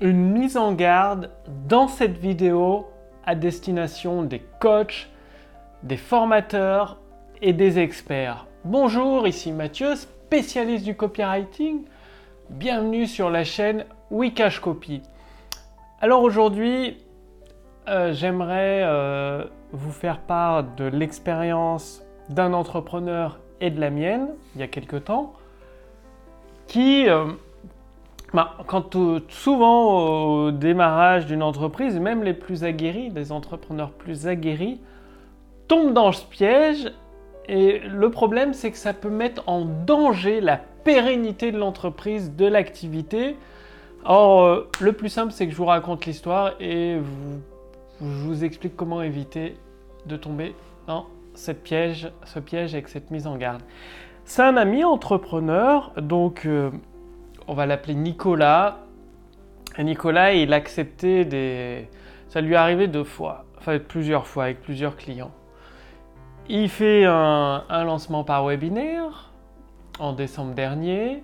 une mise en garde dans cette vidéo à destination des coachs, des formateurs et des experts. Bonjour, ici Mathieu, spécialiste du copywriting. Bienvenue sur la chaîne Wikash Copy. Alors aujourd'hui, euh, j'aimerais euh, vous faire part de l'expérience d'un entrepreneur et de la mienne il y a quelque temps qui euh, bah, quand euh, souvent au démarrage d'une entreprise, même les plus aguerris, des entrepreneurs plus aguerris, tombent dans ce piège. Et le problème, c'est que ça peut mettre en danger la pérennité de l'entreprise, de l'activité. Or, euh, le plus simple, c'est que je vous raconte l'histoire et je vous explique comment éviter de tomber dans cette piège, ce piège avec cette mise en garde. C'est un ami entrepreneur, donc euh, on va l'appeler Nicolas. Nicolas, il acceptait des. Ça lui est arrivé deux fois, enfin plusieurs fois avec plusieurs clients. Il fait un, lancement par webinaire en décembre dernier.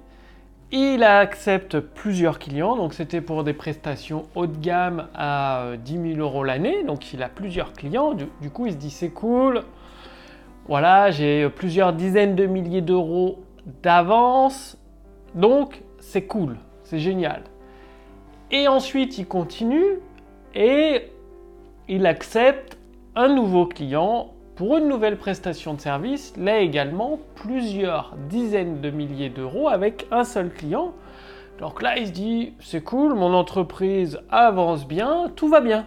Il accepte plusieurs clients, donc c'était pour des prestations haut de gamme à 10 000 euros l'année, donc il a plusieurs clients, du, du coup il se dit c'est cool, voilà, j'ai plusieurs dizaines de milliers d'euros d'avance, donc c'est cool, c'est génial. Et ensuite, il continue et il accepte un nouveau client pour une nouvelle prestation de service, là également plusieurs dizaines de milliers d'euros avec un seul client. Donc là, il se dit, c'est cool, mon entreprise avance bien, tout va bien.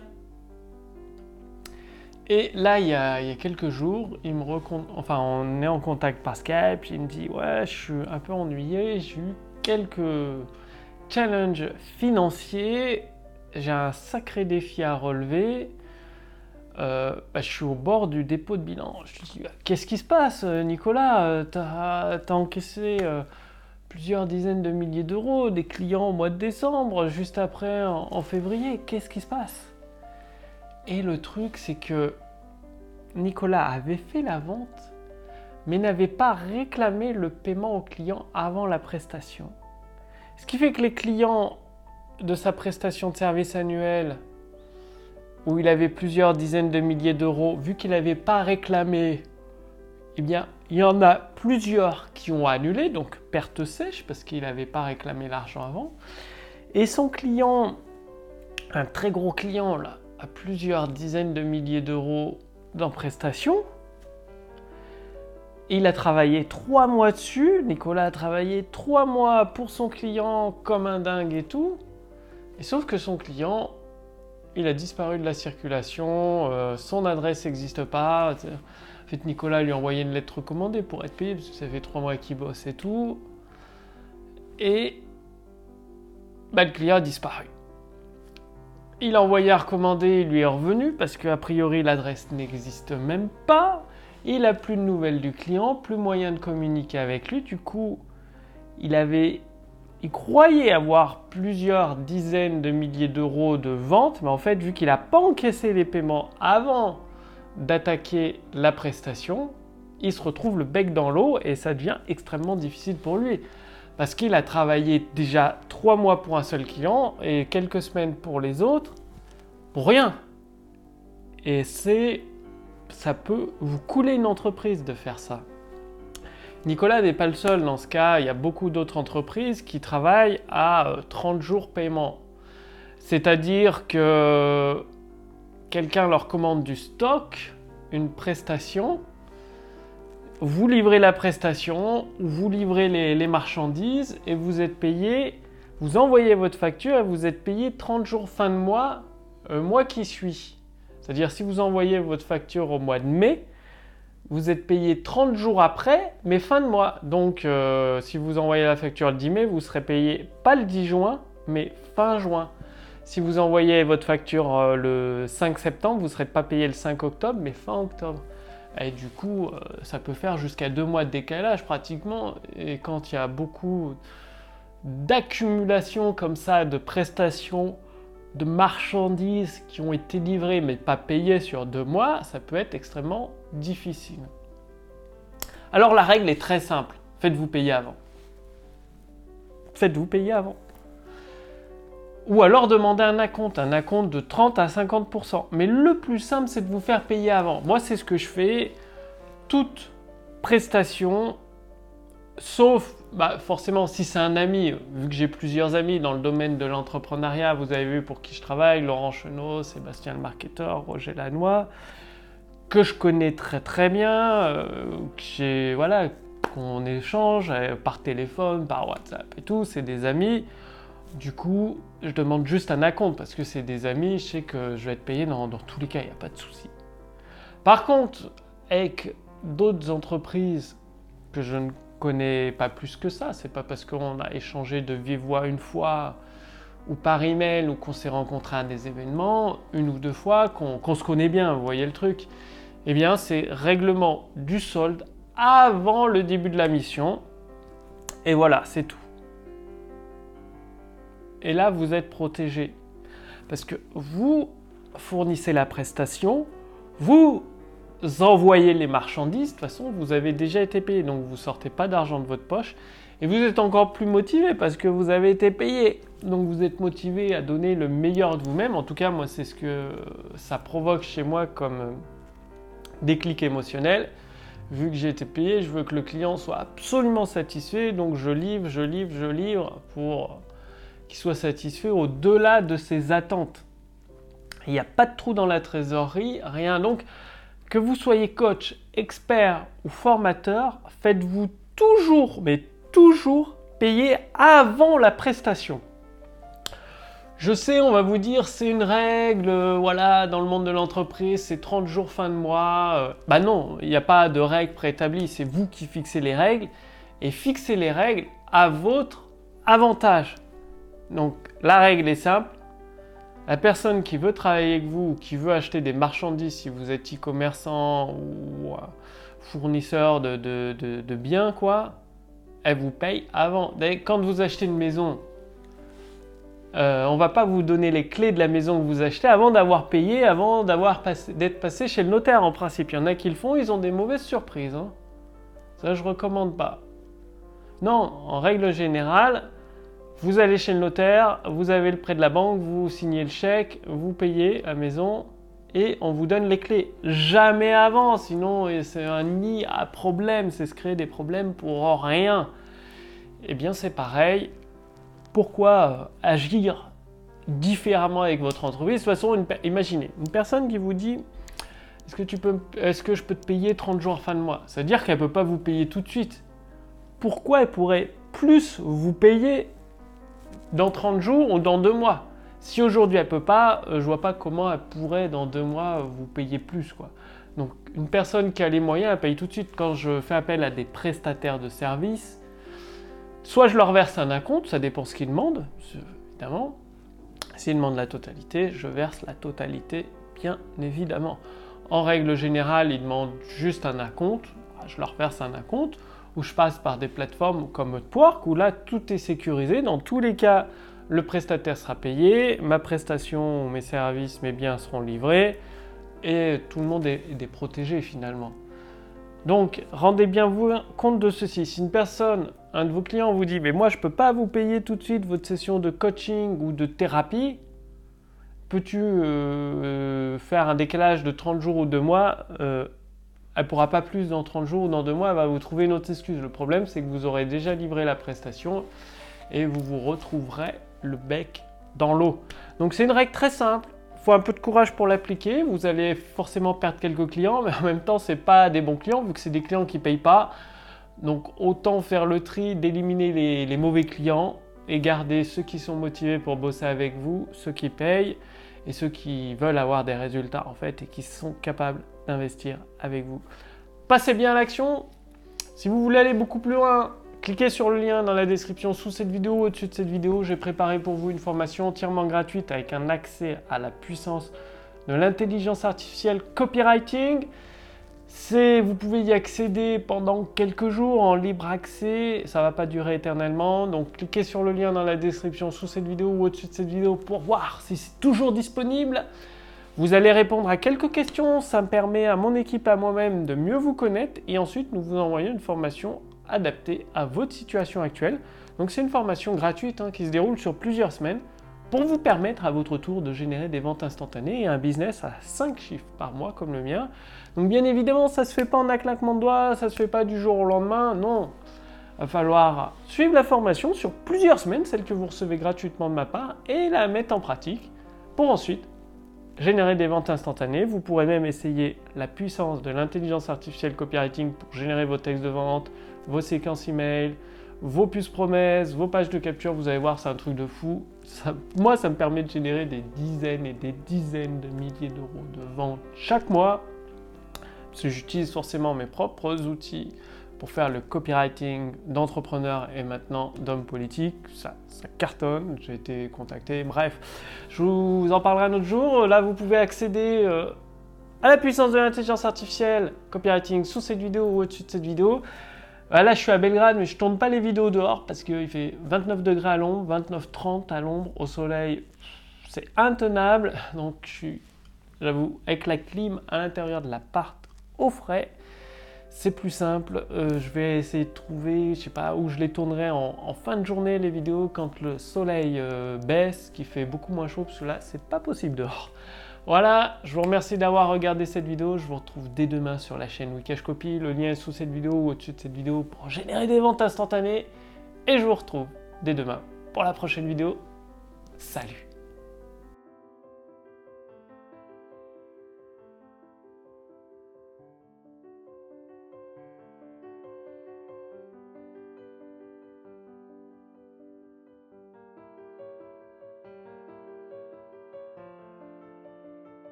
Et là, il y, a, quelques jours, il me enfin, on est en contact par Skype, il me dit, ouais, je suis un peu ennuyé, j'ai eu quelques challenges financiers. J'ai un sacré défi à relever. Euh, bah, je suis au bord du dépôt de bilan. Je dis, qu'est-ce qui se passe, Nicolas? Tu as, encaissé euh, plusieurs dizaines de milliers d'euros, des clients au mois de décembre, juste après en, février. Qu'est-ce qui se passe? Et le truc, c'est que Nicolas avait fait la vente mais n'avait pas réclamé le paiement au client avant la prestation. Ce qui fait que les clients de sa prestation de service annuel, où il avait plusieurs dizaines de milliers d'euros, vu qu'il n'avait pas réclamé, eh bien, il y en a plusieurs qui ont annulé, donc perte sèche, parce qu'il n'avait pas réclamé l'argent avant. Et son client, un très gros client, là, a plusieurs dizaines de milliers d'euros dans prestation, il a travaillé trois mois dessus. Nicolas a travaillé trois mois pour son client comme un dingue et tout. Et sauf que son client, il a disparu de la circulation, euh, son adresse n'existe pas. En fait, Nicolas lui a envoyé une lettre recommandée pour être payé, parce que ça fait trois mois qu'il bosse et tout. Et bah, le client a disparu. Il a envoyé à recommander, il lui est revenu, parce qu'a priori l'adresse n'existe même pas. Il a plus de nouvelles du client, plus moyen de communiquer avec lui. Du coup, il avait, il croyait avoir plusieurs dizaines de milliers d'euros de vente, mais en fait, vu qu'il n'a pas encaissé les paiements avant d'attaquer la prestation, il se retrouve le bec dans l'eau et ça devient extrêmement difficile pour lui. Parce qu'il a travaillé déjà trois mois pour un seul client et quelques semaines pour les autres, pour rien. Et c'est ça peut vous couler une entreprise de faire ça. Nicolas n'est pas le seul dans ce cas, il y a beaucoup d'autres entreprises qui travaillent à 30 euh, jours paiement. C'est-à-dire que quelqu'un leur commande du stock, une prestation, vous livrez la prestation, vous livrez les, marchandises et vous êtes payé, vous envoyez votre facture et vous êtes payé 30 jours fin de mois, un mois qui suit. C'est-à-dire si vous envoyez votre facture au mois de mai, vous êtes payé 30 jours après, mais fin de mois. Donc euh, si vous envoyez la facture le 10 mai, vous serez payé pas le 10 juin, mais fin juin. Si vous envoyez votre facture euh, le 5 septembre, vous ne serez pas payé le 5 octobre, mais fin octobre. Et du coup, euh, ça peut faire jusqu'à deux mois de décalage pratiquement. Et quand il y a beaucoup d'accumulation comme ça de prestations de marchandises qui ont été livrées mais pas payées sur deux mois, ça peut être extrêmement difficile. Alors la règle est très simple, faites-vous payer avant. Faites-vous payer avant. Ou alors demander un acompte, un acompte de 30 à 50%. Mais le plus simple, c'est de vous faire payer avant. Moi, c'est ce que je fais. Toute prestation, sauf bah, forcément si c'est un ami, vu que j'ai plusieurs amis dans le domaine de l'entrepreneuriat, vous avez vu pour qui je travaille, Laurent Chenot, Sébastien le marketeur, Roger Lannoy, que je connais très très bien, euh, voilà, qu'on échange euh, par téléphone, par WhatsApp et tout, c'est des amis. Du coup, je demande juste un acompte parce que c'est des amis, je sais que je vais être payé dans, tous les cas, il n'y a pas de souci. Par contre, avec d'autres entreprises que je ne connais pas plus que ça, c'est pas parce qu'on a échangé de vive voix une fois ou par email ou qu'on s'est rencontré à des événements une ou deux fois qu'on se connaît bien, vous voyez le truc. Eh bien, c'est règlement du solde avant le début de la mission. Et voilà, c'est tout. Et là, vous êtes protégé. Parce que vous fournissez la prestation, vous envoyez les marchandises, de toute façon, vous avez déjà été payé. Donc, vous sortez pas d'argent de votre poche. Et vous êtes encore plus motivé parce que vous avez été payé. Donc, vous êtes motivé à donner le meilleur de vous-même. En tout cas, moi, c'est ce que ça provoque chez moi comme déclic émotionnel vu que j'ai été payé, je veux que le client soit absolument satisfait, donc je livre, je livre, je livre pour qu'il soit satisfait au-delà de ses attentes. Il n'y a pas de trou dans la trésorerie, rien. Donc, que vous soyez coach, expert ou formateur, faites-vous toujours, mais toujours payer avant la prestation. Je sais, on va vous dire, c'est une règle, euh, voilà, dans le monde de l'entreprise, c'est 30 jours fin de mois. Euh. bah non, il n'y a pas de règle préétablie, c'est vous qui fixez les règles et fixez les règles à votre avantage. Donc la règle est simple. La personne qui veut travailler avec vous, qui veut acheter des marchandises, si vous êtes e-commerçant ou euh, fournisseur de, biens, quoi, elle vous paye avant. Quand vous achetez une maison, euh, on va pas vous donner les clés de la maison que vous achetez avant d'avoir payé, avant d'avoir d'être passé chez le notaire en principe. Il y en a qui le font, ils ont des mauvaises surprises. Hein. Ça, je recommande pas. Non, en règle générale, vous allez chez le notaire, vous avez le prêt de la banque, vous signez le chèque, vous payez la maison et on vous donne les clés. Jamais avant, sinon c'est un nid à problème, c'est se créer des problèmes pour rien. Eh bien c'est pareil, pourquoi euh, agir différemment avec votre entreprise? De toute façon, imaginez, une personne qui vous dit est-ce que, tu peux, est-ce que je peux te payer 30 jours fin de mois? C'est-à-dire qu'elle ne peut pas vous payer tout de suite. Pourquoi elle pourrait plus vous payer dans 30 jours ou dans 2 mois Si aujourd'hui elle peut pas, euh, je vois pas comment elle pourrait dans 2 mois vous payer plus. Quoi. Donc une personne qui a les moyens, elle paye tout de suite. Quand je fais appel à des prestataires de services, Soit je leur verse un acompte, ça dépend ce qu'ils demandent, évidemment. S'ils demandent la totalité, je verse la totalité, bien évidemment. En règle générale, ils demandent juste un acompte, je leur verse un acompte, ou je passe par des plateformes comme Upwork, où là, tout est sécurisé. Dans tous les cas, le prestataire sera payé, ma prestation, mes services, mes biens seront livrés, et tout le monde est, est protégé finalement. Donc, rendez bien vous compte de ceci. Si une personne un de vos clients vous dit, mais moi je ne peux pas vous payer tout de suite votre session de coaching ou de thérapie, peux-tu euh, euh, faire un décalage de 30 jours ou 2 mois euh, Elle pourra pas plus dans 30 jours ou dans 2 mois, elle va vous trouver une autre excuse. Le problème, c'est que vous aurez déjà livré la prestation et vous vous retrouverez le bec dans l'eau. Donc c'est une règle très simple. Il faut un peu de courage pour l'appliquer. Vous allez forcément perdre quelques clients, mais en même temps, ce pas des bons clients, vu que c'est des clients qui ne payent pas. Donc autant faire le tri, d'éliminer les, mauvais clients et garder ceux qui sont motivés pour bosser avec vous, ceux qui payent et ceux qui veulent avoir des résultats en fait et qui sont capables d'investir avec vous. Passez bien à l'action. Si vous voulez aller beaucoup plus loin, cliquez sur le lien dans la description sous cette vidéo ou au-dessus de cette vidéo. J'ai préparé pour vous une formation entièrement gratuite avec un accès à la puissance de l'intelligence artificielle copywriting vous pouvez y accéder pendant quelques jours en libre accès, ça va pas durer éternellement, donc cliquez sur le lien dans la description sous cette vidéo ou au-dessus de cette vidéo pour voir si c'est toujours disponible. Vous allez répondre à quelques questions, ça me permet à mon équipe, à moi-même de mieux vous connaître et ensuite nous vous envoyons une formation adaptée à votre situation actuelle. Donc c'est une formation gratuite hein, qui se déroule sur plusieurs semaines pour vous permettre à votre tour de générer des ventes instantanées et un business à 5 chiffres par mois comme le mien. Donc bien évidemment, ça se fait pas en un claquement de doigts, ça se fait pas du jour au lendemain, non. Il va falloir suivre la formation sur plusieurs semaines, celle que vous recevez gratuitement de ma part, et la mettre en pratique pour ensuite générer des ventes instantanées. Vous pourrez même essayer la puissance de l'intelligence artificielle copywriting pour générer vos textes de vente, vos séquences email, vos puces promesses, vos pages de capture. Vous allez voir, c'est un truc de fou. moi, ça me permet de générer des dizaines et des dizaines de milliers d'euros de ventes chaque mois. Parce que j'utilise forcément mes propres outils pour faire le copywriting d'entrepreneurs et maintenant d'hommes politiques. Ça, cartonne, j'ai été contacté. Bref, je vous en parlerai un autre jour. Là, vous pouvez accéder euh, à la puissance de l'intelligence artificielle copywriting sous cette vidéo ou au-dessus de cette vidéo. Euh, là, je suis à Belgrade, mais je tourne pas les vidéos dehors parce qu'il fait 29 degrés à l'ombre, 29-30 à l'ombre, au soleil, c'est intenable. Donc, je suis, j'avoue, avec la clim à l'intérieur de l'appart au frais c'est plus simple. Euh, je vais essayer de trouver, je sais pas, où je les tournerai en, fin de journée les vidéos quand le soleil euh, baisse, qui fait beaucoup moins chaud, parce que là, c'est pas possible dehors. Voilà, je vous remercie d'avoir regardé cette vidéo. Je vous retrouve dès demain sur la chaîne Wikash Copy. Le lien est sous cette vidéo ou au-dessus de cette vidéo pour générer des ventes instantanées. Et je vous retrouve dès demain pour la prochaine vidéo. Salut